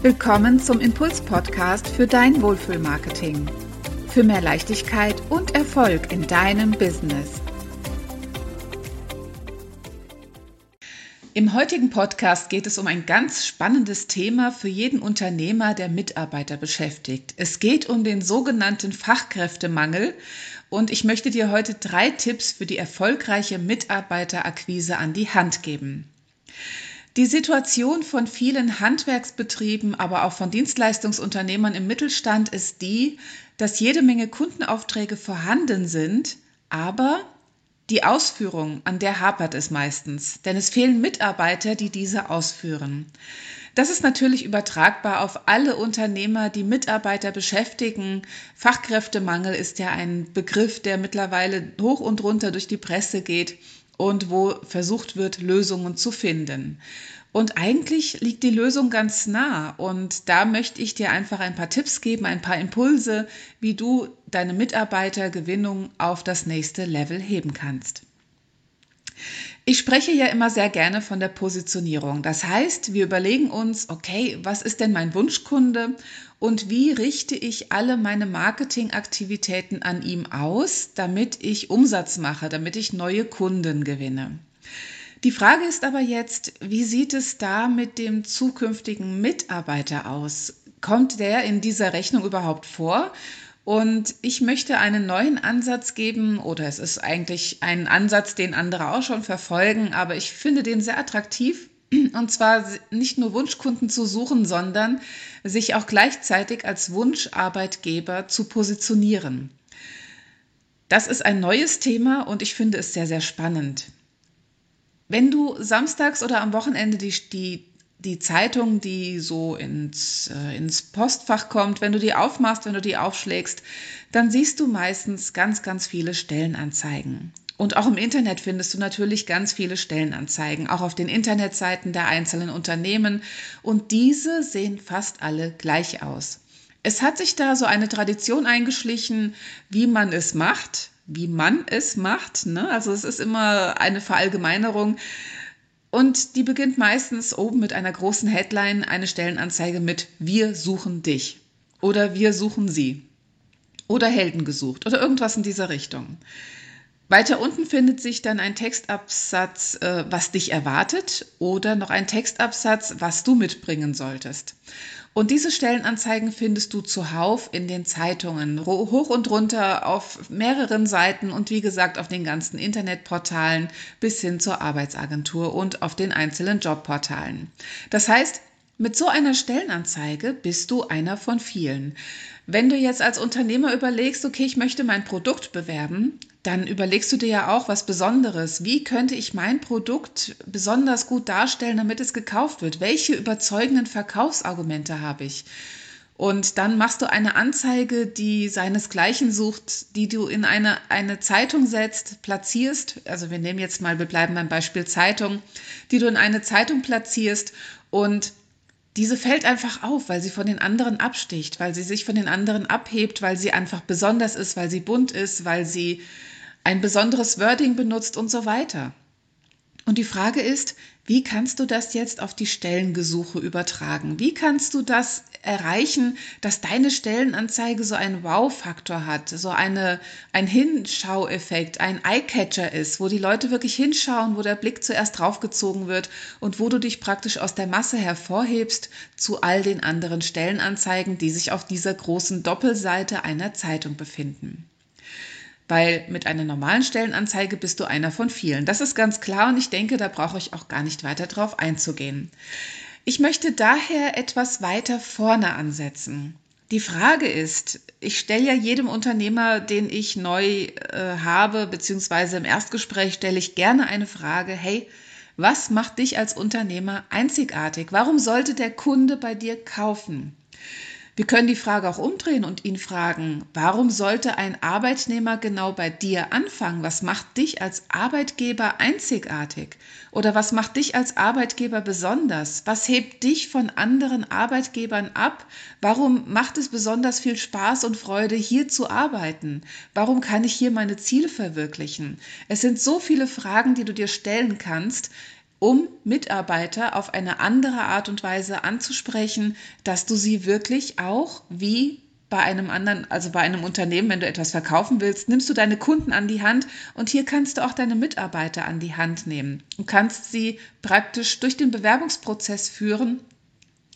Willkommen zum Impuls-Podcast für dein Wohlfühlmarketing. Für mehr Leichtigkeit und Erfolg in deinem Business. Im heutigen Podcast geht es um ein ganz spannendes Thema für jeden Unternehmer, der Mitarbeiter beschäftigt. Es geht um den sogenannten Fachkräftemangel und ich möchte dir heute drei Tipps für die erfolgreiche Mitarbeiterakquise an die Hand geben. Die Situation von vielen Handwerksbetrieben, aber auch von Dienstleistungsunternehmern im Mittelstand ist die, dass jede Menge Kundenaufträge vorhanden sind, aber die Ausführung, an der hapert es meistens, denn es fehlen Mitarbeiter, die diese ausführen. Das ist natürlich übertragbar auf alle Unternehmer, die Mitarbeiter beschäftigen. Fachkräftemangel ist ja ein Begriff, der mittlerweile hoch und runter durch die Presse geht und wo versucht wird, Lösungen zu finden. Und eigentlich liegt die Lösung ganz nah. Und da möchte ich dir einfach ein paar Tipps geben, ein paar Impulse, wie du deine Mitarbeitergewinnung auf das nächste Level heben kannst. Ich spreche ja immer sehr gerne von der Positionierung. Das heißt, wir überlegen uns, okay, was ist denn mein Wunschkunde und wie richte ich alle meine Marketingaktivitäten an ihm aus, damit ich Umsatz mache, damit ich neue Kunden gewinne. Die Frage ist aber jetzt, wie sieht es da mit dem zukünftigen Mitarbeiter aus? Kommt der in dieser Rechnung überhaupt vor? Und ich möchte einen neuen Ansatz geben, oder es ist eigentlich ein Ansatz, den andere auch schon verfolgen, aber ich finde den sehr attraktiv. Und zwar nicht nur Wunschkunden zu suchen, sondern sich auch gleichzeitig als Wunscharbeitgeber zu positionieren. Das ist ein neues Thema und ich finde es sehr, sehr spannend. Wenn du samstags oder am Wochenende die, die die Zeitung, die so ins, äh, ins Postfach kommt, wenn du die aufmachst, wenn du die aufschlägst, dann siehst du meistens ganz, ganz viele Stellenanzeigen. Und auch im Internet findest du natürlich ganz viele Stellenanzeigen, auch auf den Internetseiten der einzelnen Unternehmen. Und diese sehen fast alle gleich aus. Es hat sich da so eine Tradition eingeschlichen, wie man es macht, wie man es macht. Ne? Also es ist immer eine Verallgemeinerung. Und die beginnt meistens oben mit einer großen Headline, eine Stellenanzeige mit Wir suchen dich oder Wir suchen sie oder Helden gesucht oder irgendwas in dieser Richtung. Weiter unten findet sich dann ein Textabsatz, äh, was dich erwartet oder noch ein Textabsatz, was du mitbringen solltest. Und diese Stellenanzeigen findest du zuhauf in den Zeitungen, hoch und runter auf mehreren Seiten und wie gesagt auf den ganzen Internetportalen bis hin zur Arbeitsagentur und auf den einzelnen Jobportalen. Das heißt, mit so einer Stellenanzeige bist du einer von vielen. Wenn du jetzt als Unternehmer überlegst, okay, ich möchte mein Produkt bewerben, dann überlegst du dir ja auch was Besonderes. Wie könnte ich mein Produkt besonders gut darstellen, damit es gekauft wird? Welche überzeugenden Verkaufsargumente habe ich? Und dann machst du eine Anzeige, die seinesgleichen sucht, die du in eine, eine Zeitung setzt, platzierst. Also wir nehmen jetzt mal, wir bleiben beim Beispiel Zeitung, die du in eine Zeitung platzierst und diese fällt einfach auf, weil sie von den anderen absticht, weil sie sich von den anderen abhebt, weil sie einfach besonders ist, weil sie bunt ist, weil sie ein besonderes Wording benutzt und so weiter. Und die Frage ist, wie kannst du das jetzt auf die Stellengesuche übertragen? Wie kannst du das erreichen, dass deine Stellenanzeige so einen Wow-Faktor hat, so eine, ein Hinschaueffekt, ein Eye-Catcher ist, wo die Leute wirklich hinschauen, wo der Blick zuerst draufgezogen wird und wo du dich praktisch aus der Masse hervorhebst zu all den anderen Stellenanzeigen, die sich auf dieser großen Doppelseite einer Zeitung befinden weil mit einer normalen Stellenanzeige bist du einer von vielen. Das ist ganz klar und ich denke, da brauche ich auch gar nicht weiter drauf einzugehen. Ich möchte daher etwas weiter vorne ansetzen. Die Frage ist, ich stelle ja jedem Unternehmer, den ich neu äh, habe, beziehungsweise im Erstgespräch stelle ich gerne eine Frage, hey, was macht dich als Unternehmer einzigartig? Warum sollte der Kunde bei dir kaufen? Wir können die Frage auch umdrehen und ihn fragen, warum sollte ein Arbeitnehmer genau bei dir anfangen? Was macht dich als Arbeitgeber einzigartig? Oder was macht dich als Arbeitgeber besonders? Was hebt dich von anderen Arbeitgebern ab? Warum macht es besonders viel Spaß und Freude, hier zu arbeiten? Warum kann ich hier meine Ziele verwirklichen? Es sind so viele Fragen, die du dir stellen kannst, um Mitarbeiter auf eine andere Art und Weise anzusprechen, dass du sie wirklich auch wie bei einem anderen, also bei einem Unternehmen, wenn du etwas verkaufen willst, nimmst du deine Kunden an die Hand und hier kannst du auch deine Mitarbeiter an die Hand nehmen und kannst sie praktisch durch den Bewerbungsprozess führen,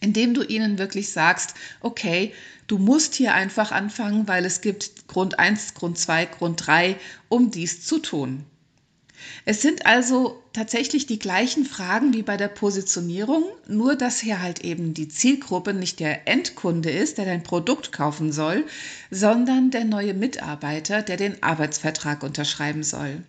indem du ihnen wirklich sagst, okay, du musst hier einfach anfangen, weil es gibt Grund 1, Grund 2, Grund 3, um dies zu tun. Es sind also tatsächlich die gleichen Fragen wie bei der Positionierung, nur dass hier halt eben die Zielgruppe nicht der Endkunde ist, der dein Produkt kaufen soll, sondern der neue Mitarbeiter, der den Arbeitsvertrag unterschreiben soll.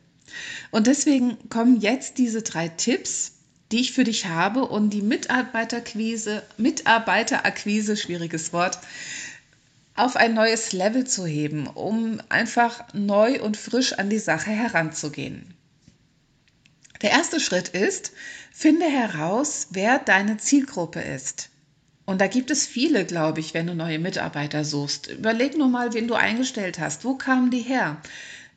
Und deswegen kommen jetzt diese drei Tipps, die ich für dich habe, um die Mitarbeiterakquise, Mitarbeiterakquise, schwieriges Wort, auf ein neues Level zu heben, um einfach neu und frisch an die Sache heranzugehen. Der erste Schritt ist, finde heraus, wer deine Zielgruppe ist. Und da gibt es viele, glaube ich, wenn du neue Mitarbeiter suchst. Überleg nur mal, wen du eingestellt hast. Wo kamen die her?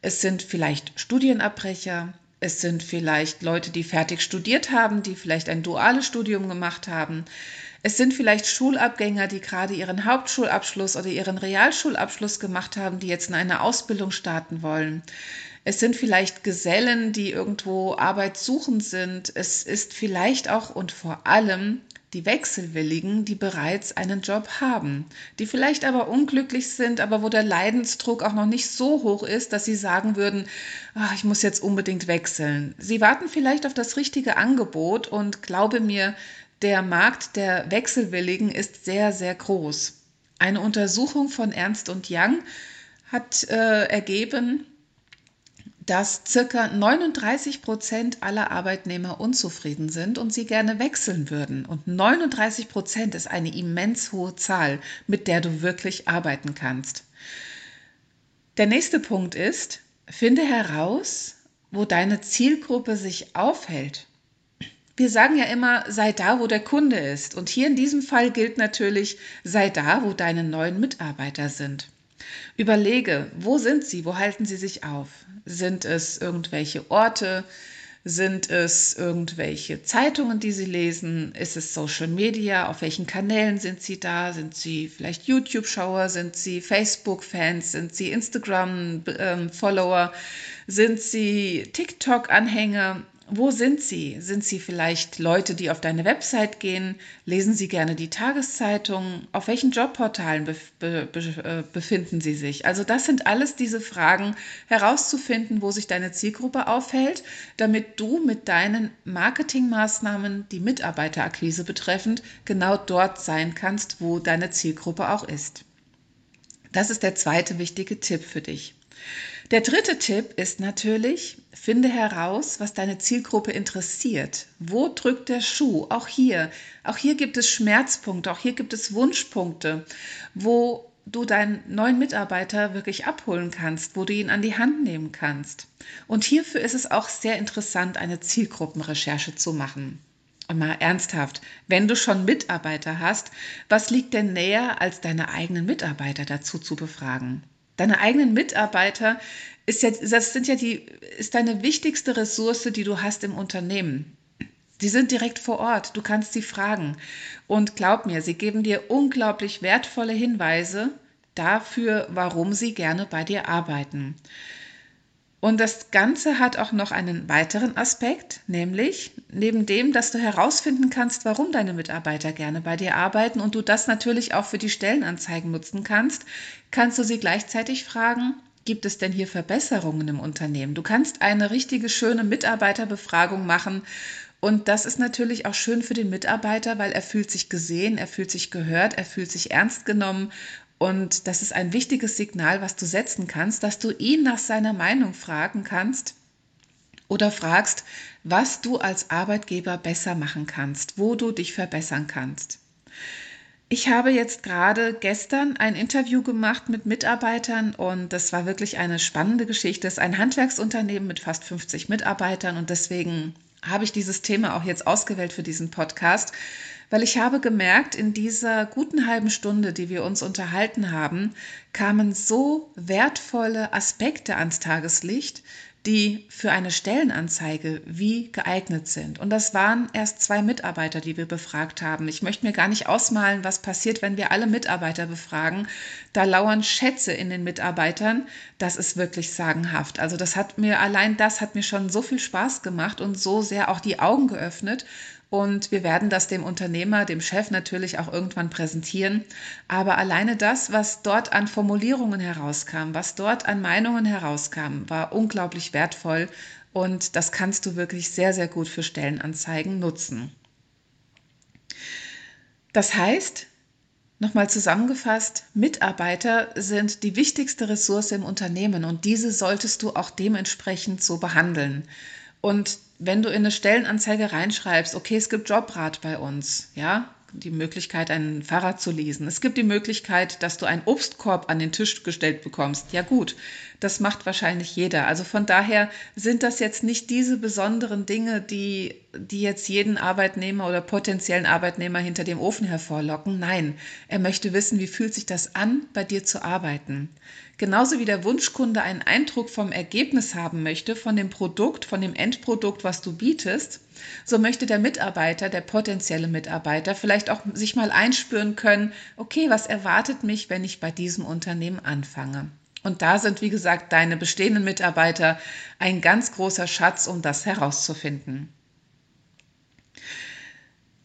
Es sind vielleicht Studienabbrecher, es sind vielleicht Leute, die fertig studiert haben, die vielleicht ein duales Studium gemacht haben. Es sind vielleicht Schulabgänger, die gerade ihren Hauptschulabschluss oder ihren Realschulabschluss gemacht haben, die jetzt in eine Ausbildung starten wollen. Es sind vielleicht Gesellen, die irgendwo arbeitssuchend sind. Es ist vielleicht auch und vor allem die Wechselwilligen, die bereits einen Job haben, die vielleicht aber unglücklich sind, aber wo der Leidensdruck auch noch nicht so hoch ist, dass sie sagen würden, ach, ich muss jetzt unbedingt wechseln. Sie warten vielleicht auf das richtige Angebot und glaube mir, der Markt der Wechselwilligen ist sehr, sehr groß. Eine Untersuchung von Ernst und Young hat äh, ergeben, dass circa 39 Prozent aller Arbeitnehmer unzufrieden sind und sie gerne wechseln würden. Und 39 Prozent ist eine immens hohe Zahl, mit der du wirklich arbeiten kannst. Der nächste Punkt ist, finde heraus, wo deine Zielgruppe sich aufhält. Wir sagen ja immer, sei da, wo der Kunde ist. Und hier in diesem Fall gilt natürlich, sei da, wo deine neuen Mitarbeiter sind. Überlege, wo sind sie, wo halten sie sich auf? Sind es irgendwelche Orte? Sind es irgendwelche Zeitungen, die Sie lesen? Ist es Social Media? Auf welchen Kanälen sind Sie da? Sind Sie vielleicht YouTube-Schauer? Sind Sie Facebook-Fans? Sind Sie Instagram-Follower? Sind Sie TikTok-Anhänger? Wo sind Sie? Sind Sie vielleicht Leute, die auf deine Website gehen? Lesen Sie gerne die Tageszeitung? Auf welchen Jobportalen bef be äh, befinden Sie sich? Also das sind alles diese Fragen herauszufinden, wo sich deine Zielgruppe aufhält, damit du mit deinen Marketingmaßnahmen, die Mitarbeiterakquise betreffend, genau dort sein kannst, wo deine Zielgruppe auch ist. Das ist der zweite wichtige Tipp für dich. Der dritte Tipp ist natürlich, finde heraus, was deine Zielgruppe interessiert. Wo drückt der Schuh? Auch hier. Auch hier gibt es Schmerzpunkte, auch hier gibt es Wunschpunkte, wo du deinen neuen Mitarbeiter wirklich abholen kannst, wo du ihn an die Hand nehmen kannst. Und hierfür ist es auch sehr interessant, eine Zielgruppenrecherche zu machen. Und mal ernsthaft, wenn du schon Mitarbeiter hast, was liegt denn näher, als deine eigenen Mitarbeiter dazu zu befragen? Deine eigenen Mitarbeiter ist ja, das sind ja die, ist deine wichtigste Ressource, die du hast im Unternehmen. Sie sind direkt vor Ort, du kannst sie fragen. Und glaub mir, sie geben dir unglaublich wertvolle Hinweise dafür, warum sie gerne bei dir arbeiten. Und das Ganze hat auch noch einen weiteren Aspekt, nämlich neben dem, dass du herausfinden kannst, warum deine Mitarbeiter gerne bei dir arbeiten und du das natürlich auch für die Stellenanzeigen nutzen kannst, kannst du sie gleichzeitig fragen, gibt es denn hier Verbesserungen im Unternehmen? Du kannst eine richtige schöne Mitarbeiterbefragung machen und das ist natürlich auch schön für den Mitarbeiter, weil er fühlt sich gesehen, er fühlt sich gehört, er fühlt sich ernst genommen und das ist ein wichtiges Signal, was du setzen kannst, dass du ihn nach seiner Meinung fragen kannst oder fragst, was du als Arbeitgeber besser machen kannst, wo du dich verbessern kannst. Ich habe jetzt gerade gestern ein Interview gemacht mit Mitarbeitern und das war wirklich eine spannende Geschichte. Es ist ein Handwerksunternehmen mit fast 50 Mitarbeitern und deswegen habe ich dieses Thema auch jetzt ausgewählt für diesen Podcast, weil ich habe gemerkt, in dieser guten halben Stunde, die wir uns unterhalten haben, kamen so wertvolle Aspekte ans Tageslicht, die für eine Stellenanzeige wie geeignet sind. Und das waren erst zwei Mitarbeiter, die wir befragt haben. Ich möchte mir gar nicht ausmalen, was passiert, wenn wir alle Mitarbeiter befragen. Da lauern Schätze in den Mitarbeitern. Das ist wirklich sagenhaft. Also das hat mir, allein das hat mir schon so viel Spaß gemacht und so sehr auch die Augen geöffnet. Und wir werden das dem Unternehmer, dem Chef natürlich auch irgendwann präsentieren. Aber alleine das, was dort an Formulierungen herauskam, was dort an Meinungen herauskam, war unglaublich wertvoll. Und das kannst du wirklich sehr, sehr gut für Stellenanzeigen nutzen. Das heißt, Nochmal zusammengefasst, Mitarbeiter sind die wichtigste Ressource im Unternehmen und diese solltest du auch dementsprechend so behandeln. Und wenn du in eine Stellenanzeige reinschreibst, okay, es gibt Jobrat bei uns, ja, die Möglichkeit, ein Fahrrad zu lesen. Es gibt die Möglichkeit, dass du einen Obstkorb an den Tisch gestellt bekommst. Ja gut, das macht wahrscheinlich jeder. Also von daher sind das jetzt nicht diese besonderen Dinge, die, die jetzt jeden Arbeitnehmer oder potenziellen Arbeitnehmer hinter dem Ofen hervorlocken. Nein, er möchte wissen, wie fühlt sich das an, bei dir zu arbeiten. Genauso wie der Wunschkunde einen Eindruck vom Ergebnis haben möchte, von dem Produkt, von dem Endprodukt, was du bietest, so möchte der Mitarbeiter, der potenzielle Mitarbeiter vielleicht auch sich mal einspüren können, okay, was erwartet mich, wenn ich bei diesem Unternehmen anfange? Und da sind, wie gesagt, deine bestehenden Mitarbeiter ein ganz großer Schatz, um das herauszufinden.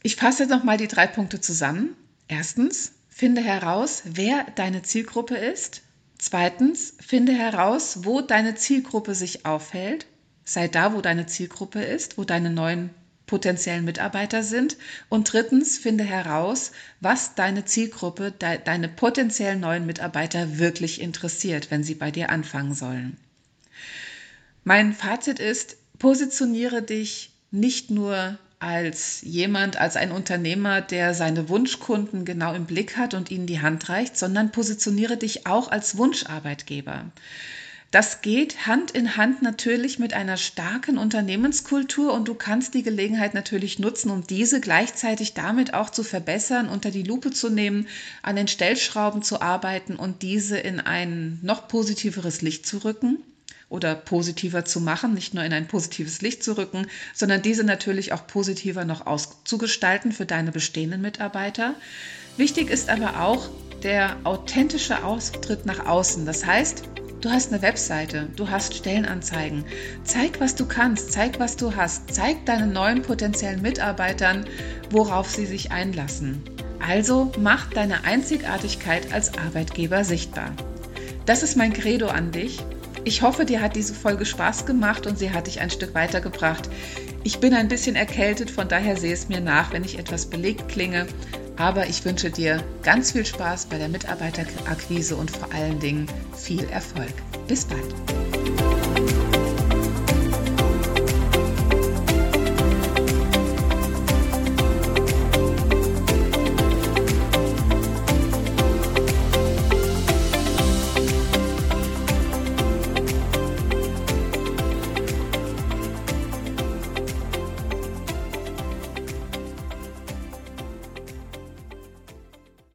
Ich fasse nochmal die drei Punkte zusammen. Erstens, finde heraus, wer deine Zielgruppe ist. Zweitens, finde heraus, wo deine Zielgruppe sich aufhält. Sei da, wo deine Zielgruppe ist, wo deine neuen potenziellen Mitarbeiter sind. Und drittens, finde heraus, was deine Zielgruppe, de deine potenziellen neuen Mitarbeiter wirklich interessiert, wenn sie bei dir anfangen sollen. Mein Fazit ist, positioniere dich nicht nur als jemand, als ein Unternehmer, der seine Wunschkunden genau im Blick hat und ihnen die Hand reicht, sondern positioniere dich auch als Wunscharbeitgeber. Das geht Hand in Hand natürlich mit einer starken Unternehmenskultur und du kannst die Gelegenheit natürlich nutzen, um diese gleichzeitig damit auch zu verbessern, unter die Lupe zu nehmen, an den Stellschrauben zu arbeiten und diese in ein noch positiveres Licht zu rücken oder positiver zu machen, nicht nur in ein positives Licht zu rücken, sondern diese natürlich auch positiver noch auszugestalten für deine bestehenden Mitarbeiter. Wichtig ist aber auch der authentische Auftritt nach außen. Das heißt, Du hast eine Webseite, du hast Stellenanzeigen. Zeig, was du kannst, zeig, was du hast. Zeig deinen neuen potenziellen Mitarbeitern, worauf sie sich einlassen. Also mach deine Einzigartigkeit als Arbeitgeber sichtbar. Das ist mein Credo an dich ich hoffe, dir hat diese Folge Spaß gemacht und sie hat dich ein Stück weitergebracht. Ich bin ein bisschen erkältet, von daher sehe es mir nach, wenn ich etwas belegt klinge. Aber ich wünsche dir ganz viel Spaß bei der Mitarbeiterakquise und vor allen Dingen viel Erfolg. Bis bald.